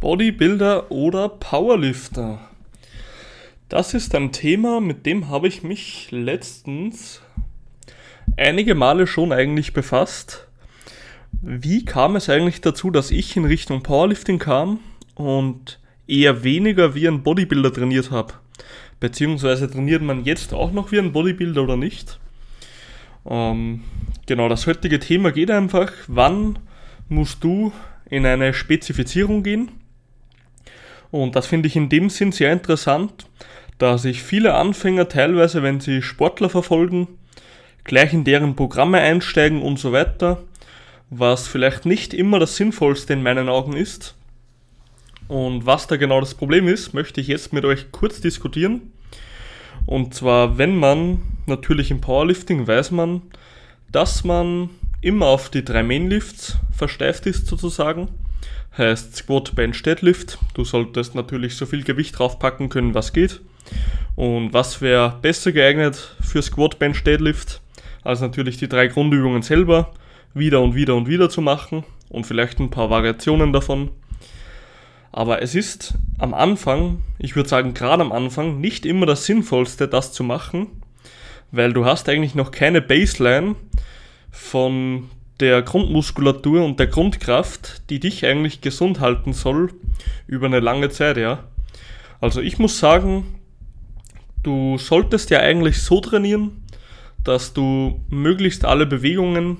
Bodybuilder oder Powerlifter? Das ist ein Thema, mit dem habe ich mich letztens einige Male schon eigentlich befasst. Wie kam es eigentlich dazu, dass ich in Richtung Powerlifting kam und eher weniger wie ein Bodybuilder trainiert habe? Beziehungsweise trainiert man jetzt auch noch wie ein Bodybuilder oder nicht? Ähm, genau, das heutige Thema geht einfach, wann musst du in eine Spezifizierung gehen? Und das finde ich in dem Sinn sehr interessant, da sich viele Anfänger teilweise, wenn sie Sportler verfolgen, gleich in deren Programme einsteigen und so weiter, was vielleicht nicht immer das Sinnvollste in meinen Augen ist. Und was da genau das Problem ist, möchte ich jetzt mit euch kurz diskutieren. Und zwar, wenn man natürlich im Powerlifting weiß man, dass man immer auf die drei Mainlifts versteift ist sozusagen heißt Squat, Bench, Deadlift. Du solltest natürlich so viel Gewicht draufpacken können, was geht. Und was wäre besser geeignet für Squat, Bench, Deadlift, als natürlich die drei Grundübungen selber wieder und wieder und wieder zu machen und vielleicht ein paar Variationen davon. Aber es ist am Anfang, ich würde sagen gerade am Anfang, nicht immer das Sinnvollste, das zu machen, weil du hast eigentlich noch keine Baseline von der Grundmuskulatur und der Grundkraft, die dich eigentlich gesund halten soll über eine lange Zeit, ja. Also ich muss sagen, du solltest ja eigentlich so trainieren, dass du möglichst alle Bewegungen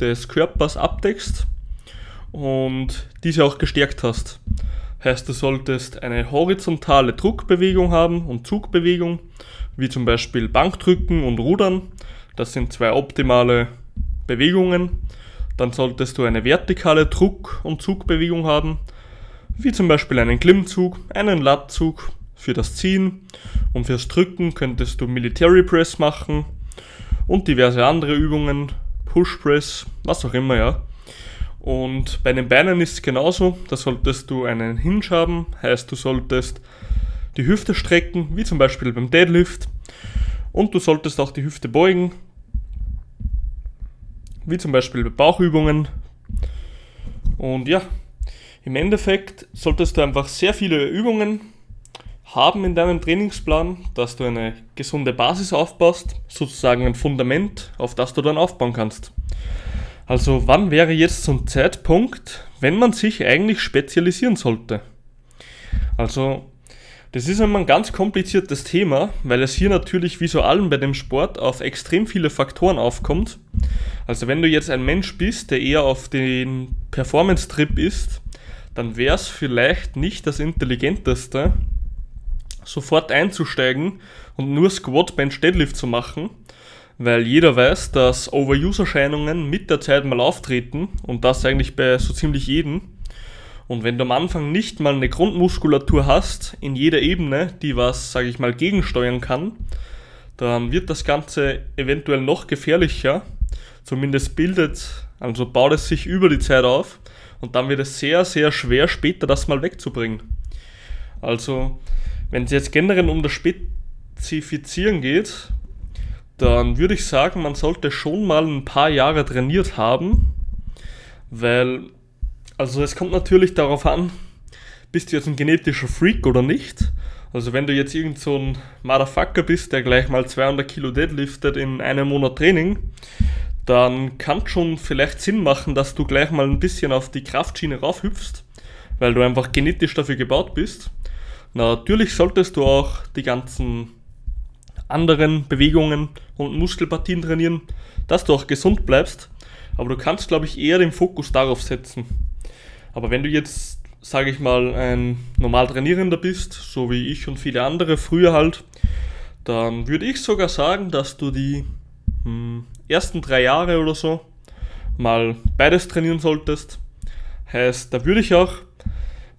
des Körpers abdeckst und diese auch gestärkt hast. Heißt, du solltest eine horizontale Druckbewegung haben und Zugbewegung, wie zum Beispiel Bankdrücken und Rudern. Das sind zwei optimale Bewegungen dann solltest du eine vertikale Druck- und Zugbewegung haben, wie zum Beispiel einen Klimmzug, einen Lattzug für das Ziehen und fürs Drücken könntest du Military Press machen und diverse andere Übungen, Push Press, was auch immer, ja. Und bei den Beinen ist es genauso, da solltest du einen Hinge haben, heißt du solltest die Hüfte strecken, wie zum Beispiel beim Deadlift. Und du solltest auch die Hüfte beugen, wie zum Beispiel bei Bauchübungen. Und ja, im Endeffekt solltest du einfach sehr viele Übungen haben in deinem Trainingsplan, dass du eine gesunde Basis aufbaust, sozusagen ein Fundament, auf das du dann aufbauen kannst. Also wann wäre jetzt so ein Zeitpunkt, wenn man sich eigentlich spezialisieren sollte? Also das ist immer ein ganz kompliziertes Thema, weil es hier natürlich wie so allem bei dem Sport auf extrem viele Faktoren aufkommt. Also wenn du jetzt ein Mensch bist, der eher auf den Performance-Trip ist, dann wäre es vielleicht nicht das Intelligenteste, sofort einzusteigen und nur Squat, Bench, Deadlift zu machen, weil jeder weiß, dass Overuse-Erscheinungen mit der Zeit mal auftreten und das eigentlich bei so ziemlich jedem. Und wenn du am Anfang nicht mal eine Grundmuskulatur hast, in jeder Ebene, die was, sage ich mal, gegensteuern kann, dann wird das Ganze eventuell noch gefährlicher. Zumindest bildet, also baut es sich über die Zeit auf und dann wird es sehr, sehr schwer, später das mal wegzubringen. Also, wenn es jetzt generell um das Spezifizieren geht, dann würde ich sagen, man sollte schon mal ein paar Jahre trainiert haben, weil also es kommt natürlich darauf an, bist du jetzt ein genetischer Freak oder nicht. Also wenn du jetzt irgend so ein Motherfucker bist, der gleich mal 200 Kilo deadliftet in einem Monat Training, dann kann schon vielleicht Sinn machen, dass du gleich mal ein bisschen auf die Kraftschiene raufhüpfst, weil du einfach genetisch dafür gebaut bist. Natürlich solltest du auch die ganzen anderen Bewegungen und Muskelpartien trainieren, dass du auch gesund bleibst, aber du kannst, glaube ich, eher den Fokus darauf setzen. Aber wenn du jetzt, sage ich mal, ein normal Trainierender bist, so wie ich und viele andere früher halt, dann würde ich sogar sagen, dass du die hm, ersten drei Jahre oder so mal beides trainieren solltest. Heißt, da würde ich auch,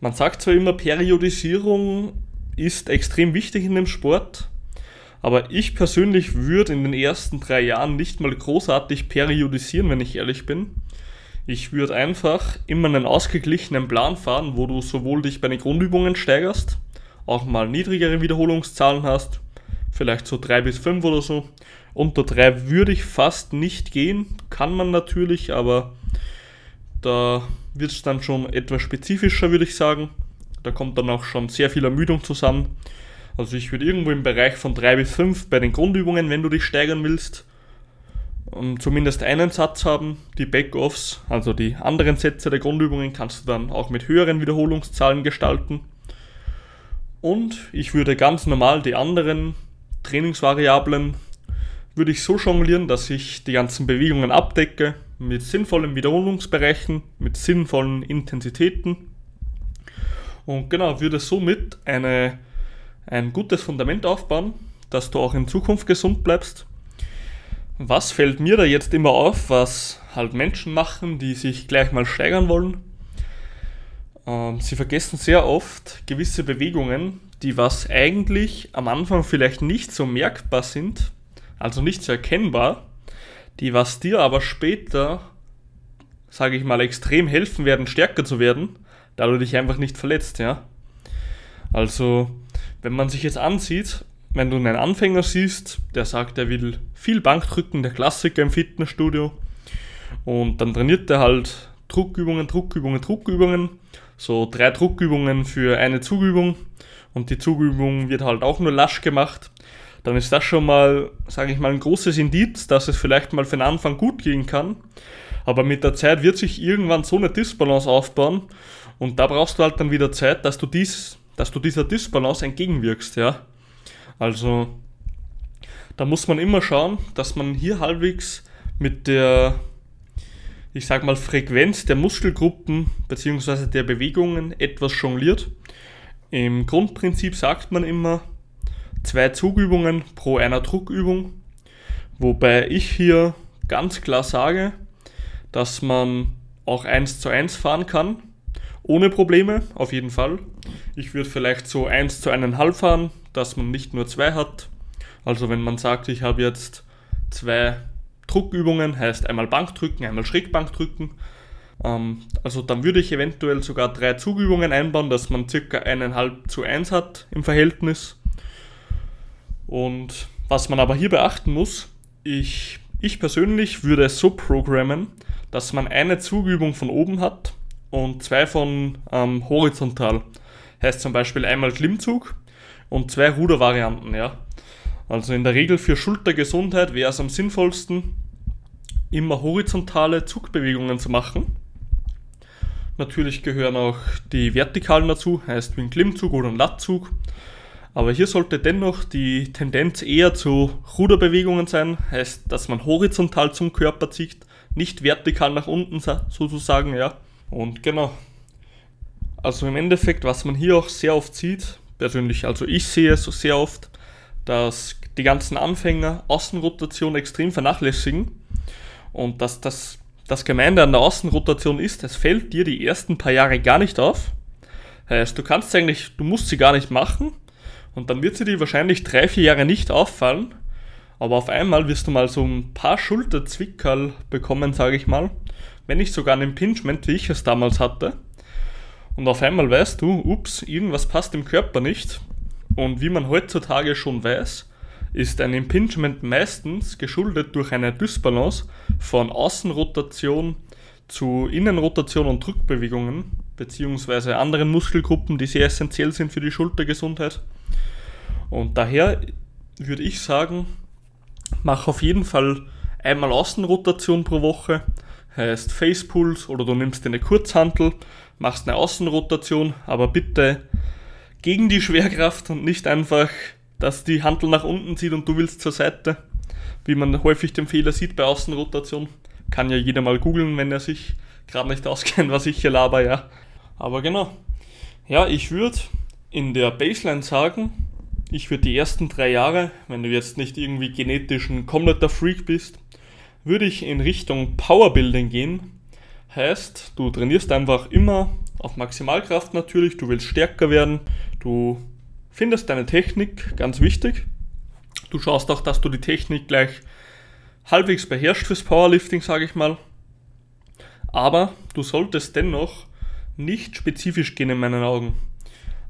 man sagt zwar immer, Periodisierung ist extrem wichtig in dem Sport, aber ich persönlich würde in den ersten drei Jahren nicht mal großartig periodisieren, wenn ich ehrlich bin. Ich würde einfach immer einen ausgeglichenen Plan fahren, wo du sowohl dich bei den Grundübungen steigerst, auch mal niedrigere Wiederholungszahlen hast, vielleicht so 3 bis 5 oder so. Unter 3 würde ich fast nicht gehen, kann man natürlich, aber da wird es dann schon etwas spezifischer, würde ich sagen. Da kommt dann auch schon sehr viel Ermüdung zusammen. Also ich würde irgendwo im Bereich von 3 bis 5 bei den Grundübungen, wenn du dich steigern willst, zumindest einen Satz haben. Die Backoffs, also die anderen Sätze der Grundübungen, kannst du dann auch mit höheren Wiederholungszahlen gestalten. Und ich würde ganz normal die anderen Trainingsvariablen würde ich so jonglieren, dass ich die ganzen Bewegungen abdecke mit sinnvollen Wiederholungsbereichen, mit sinnvollen Intensitäten und genau würde somit eine, ein gutes Fundament aufbauen, dass du auch in Zukunft gesund bleibst. Was fällt mir da jetzt immer auf, was halt Menschen machen, die sich gleich mal steigern wollen? Ähm, sie vergessen sehr oft gewisse Bewegungen, die was eigentlich am Anfang vielleicht nicht so merkbar sind, also nicht so erkennbar, die was dir aber später, sage ich mal, extrem helfen werden, stärker zu werden, da du dich einfach nicht verletzt, ja. Also, wenn man sich jetzt ansieht, wenn du einen Anfänger siehst, der sagt, er will viel Bankdrücken, der Klassiker im Fitnessstudio, und dann trainiert er halt Druckübungen, Druckübungen, Druckübungen, so drei Druckübungen für eine Zugübung und die Zugübung wird halt auch nur lasch gemacht, dann ist das schon mal, sage ich mal, ein großes Indiz, dass es vielleicht mal für den Anfang gut gehen kann. Aber mit der Zeit wird sich irgendwann so eine Disbalance aufbauen und da brauchst du halt dann wieder Zeit, dass du, dies, dass du dieser Disbalance entgegenwirkst, ja. Also, da muss man immer schauen, dass man hier halbwegs mit der, ich sag mal, Frequenz der Muskelgruppen bzw. der Bewegungen etwas jongliert. Im Grundprinzip sagt man immer, zwei Zugübungen pro einer Druckübung, wobei ich hier ganz klar sage, dass man auch 1 zu 1 fahren kann, ohne Probleme, auf jeden Fall. Ich würde vielleicht so 1 zu 1,5 fahren, dass man nicht nur zwei hat. Also wenn man sagt, ich habe jetzt zwei Druckübungen, heißt einmal Bankdrücken, einmal Schrägbankdrücken, ähm, also dann würde ich eventuell sogar drei Zugübungen einbauen, dass man circa eineinhalb zu eins hat im Verhältnis. Und was man aber hier beachten muss, ich, ich persönlich würde es so programmen, dass man eine Zugübung von oben hat und zwei von ähm, horizontal. Heißt zum Beispiel einmal Klimmzug und zwei Rudervarianten, ja. Also in der Regel für Schultergesundheit wäre es am sinnvollsten, immer horizontale Zugbewegungen zu machen. Natürlich gehören auch die vertikalen dazu, heißt wie ein Klimmzug oder ein Lattzug. Aber hier sollte dennoch die Tendenz eher zu Ruderbewegungen sein, heißt, dass man horizontal zum Körper zieht, nicht vertikal nach unten sozusagen, ja. Und genau. Also im Endeffekt, was man hier auch sehr oft sieht, persönlich, also ich sehe es sehr oft, dass die ganzen Anfänger Außenrotation extrem vernachlässigen und dass das das Gemeinde an der Außenrotation ist, es fällt dir die ersten paar Jahre gar nicht auf. Heißt, du kannst eigentlich, du musst sie gar nicht machen und dann wird sie dir wahrscheinlich drei, vier Jahre nicht auffallen. Aber auf einmal wirst du mal so ein paar Schulterzwickerl bekommen, sage ich mal. Wenn nicht sogar ein Impingement, wie ich es damals hatte. Und auf einmal weißt du, ups, irgendwas passt im Körper nicht. Und wie man heutzutage schon weiß, ist ein Impingement meistens geschuldet durch eine Dysbalance von Außenrotation zu Innenrotation und Drückbewegungen beziehungsweise anderen Muskelgruppen, die sehr essentiell sind für die Schultergesundheit. Und daher würde ich sagen, mach auf jeden Fall einmal Außenrotation pro Woche, heißt Facepulse oder du nimmst eine Kurzhantel, machst eine Außenrotation, aber bitte gegen die Schwerkraft und nicht einfach dass die Handel nach unten zieht und du willst zur Seite, wie man häufig den Fehler sieht bei Außenrotation. Kann ja jeder mal googeln, wenn er sich gerade nicht auskennt, was ich hier laber, ja. Aber genau. Ja, ich würde in der Baseline sagen, ich würde die ersten drei Jahre, wenn du jetzt nicht irgendwie genetisch ein kompletter Freak bist, würde ich in Richtung Powerbuilding gehen. Heißt, du trainierst einfach immer auf Maximalkraft natürlich, du willst stärker werden, du findest deine Technik ganz wichtig. Du schaust auch, dass du die Technik gleich halbwegs beherrschst fürs Powerlifting, sage ich mal. Aber du solltest dennoch nicht spezifisch gehen in meinen Augen.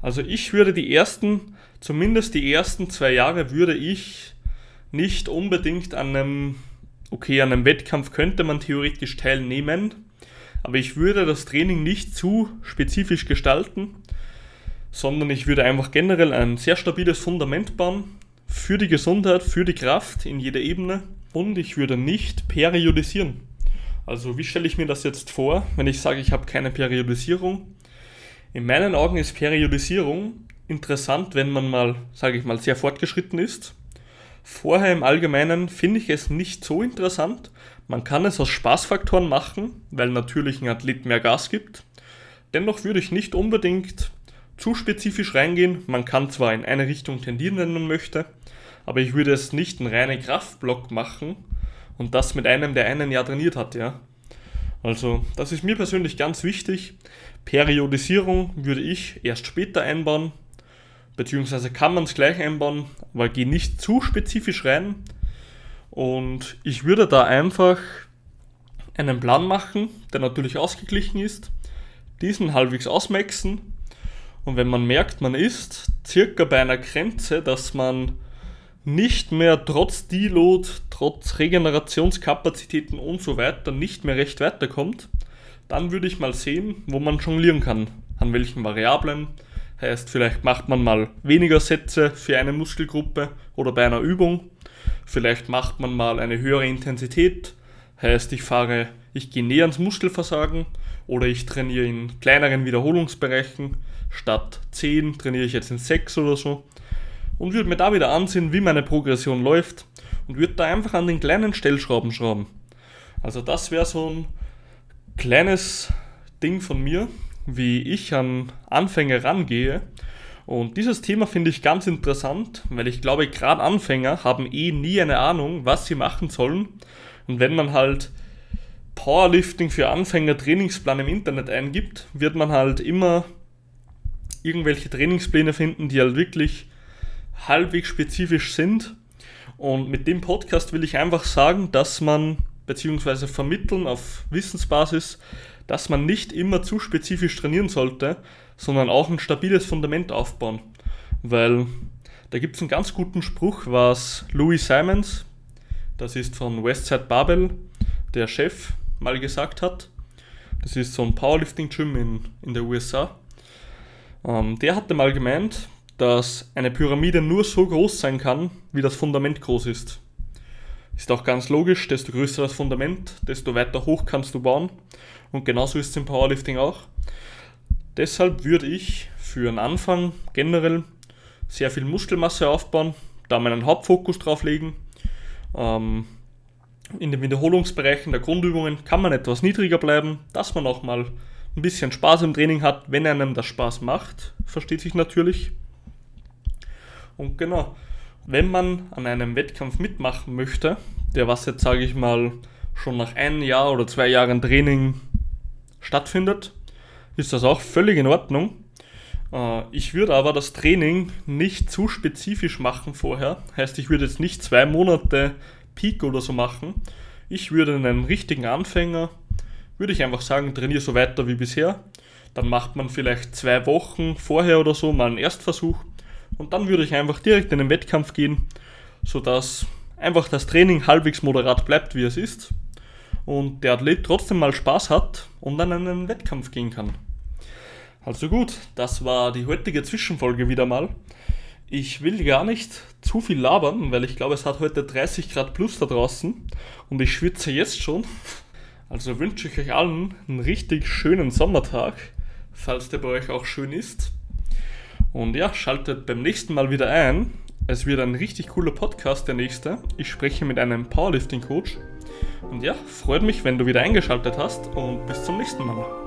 Also ich würde die ersten, zumindest die ersten zwei Jahre würde ich nicht unbedingt an einem, okay, an einem Wettkampf könnte man theoretisch teilnehmen, aber ich würde das Training nicht zu spezifisch gestalten, sondern ich würde einfach generell ein sehr stabiles Fundament bauen für die Gesundheit, für die Kraft in jeder Ebene und ich würde nicht periodisieren. Also wie stelle ich mir das jetzt vor, wenn ich sage, ich habe keine Periodisierung? In meinen Augen ist Periodisierung interessant, wenn man mal, sage ich mal, sehr fortgeschritten ist. Vorher im Allgemeinen finde ich es nicht so interessant. Man kann es aus Spaßfaktoren machen, weil natürlich ein Athlet mehr Gas gibt. Dennoch würde ich nicht unbedingt zu spezifisch reingehen. Man kann zwar in eine Richtung tendieren, wenn man möchte, aber ich würde es nicht einen reinen Kraftblock machen und das mit einem, der einen Jahr trainiert hat, ja. Also, das ist mir persönlich ganz wichtig. Periodisierung würde ich erst später einbauen, beziehungsweise kann man es gleich einbauen, aber gehe nicht zu spezifisch rein. Und ich würde da einfach einen Plan machen, der natürlich ausgeglichen ist, diesen halbwegs ausmaxen und wenn man merkt, man ist circa bei einer Grenze, dass man nicht mehr trotz Deload, trotz Regenerationskapazitäten und so weiter nicht mehr recht weiterkommt, dann würde ich mal sehen, wo man jonglieren kann. An welchen Variablen. Heißt, vielleicht macht man mal weniger Sätze für eine Muskelgruppe oder bei einer Übung. Vielleicht macht man mal eine höhere Intensität. Heißt, ich fahre, ich gehe näher ans Muskelversagen oder ich trainiere in kleineren Wiederholungsbereichen statt 10 trainiere ich jetzt in 6 oder so und würde mir da wieder ansehen, wie meine Progression läuft und würde da einfach an den kleinen Stellschrauben schrauben. Also das wäre so ein kleines Ding von mir, wie ich an Anfänger rangehe. Und dieses Thema finde ich ganz interessant, weil ich glaube, gerade Anfänger haben eh nie eine Ahnung, was sie machen sollen. Und wenn man halt Powerlifting für Anfänger Trainingsplan im Internet eingibt, wird man halt immer irgendwelche Trainingspläne finden, die halt wirklich halbwegs spezifisch sind. Und mit dem Podcast will ich einfach sagen, dass man, beziehungsweise vermitteln auf Wissensbasis, dass man nicht immer zu spezifisch trainieren sollte, sondern auch ein stabiles Fundament aufbauen. Weil da gibt es einen ganz guten Spruch, was Louis Simons, das ist von Westside Babel, der Chef, mal gesagt hat. Das ist so ein Powerlifting-Gym in, in der USA. Ähm, der hatte mal gemeint, dass eine Pyramide nur so groß sein kann, wie das Fundament groß ist. Ist auch ganz logisch, desto größer das Fundament, desto weiter hoch kannst du bauen. Und genauso ist es im Powerlifting auch. Deshalb würde ich für einen Anfang generell sehr viel Muskelmasse aufbauen, da meinen Hauptfokus drauf legen. Ähm, in den Wiederholungsbereichen der Grundübungen kann man etwas niedriger bleiben, dass man auch mal ein bisschen Spaß im Training hat, wenn einem das Spaß macht, versteht sich natürlich. Und genau, wenn man an einem Wettkampf mitmachen möchte, der was jetzt sage ich mal schon nach einem Jahr oder zwei Jahren Training stattfindet, ist das auch völlig in Ordnung. Äh, ich würde aber das Training nicht zu spezifisch machen vorher. Heißt, ich würde jetzt nicht zwei Monate Peak oder so machen. Ich würde einen richtigen Anfänger würde ich einfach sagen, trainiere so weiter wie bisher. Dann macht man vielleicht zwei Wochen vorher oder so mal einen Erstversuch und dann würde ich einfach direkt in den Wettkampf gehen, sodass einfach das Training halbwegs moderat bleibt, wie es ist und der Athlet trotzdem mal Spaß hat und dann in einen Wettkampf gehen kann. Also gut, das war die heutige Zwischenfolge wieder mal. Ich will gar nicht zu viel labern, weil ich glaube, es hat heute 30 Grad plus da draußen und ich schwitze jetzt schon. Also wünsche ich euch allen einen richtig schönen Sommertag, falls der bei euch auch schön ist. Und ja, schaltet beim nächsten Mal wieder ein. Es wird ein richtig cooler Podcast, der nächste. Ich spreche mit einem Powerlifting-Coach. Und ja, freut mich, wenn du wieder eingeschaltet hast und bis zum nächsten Mal.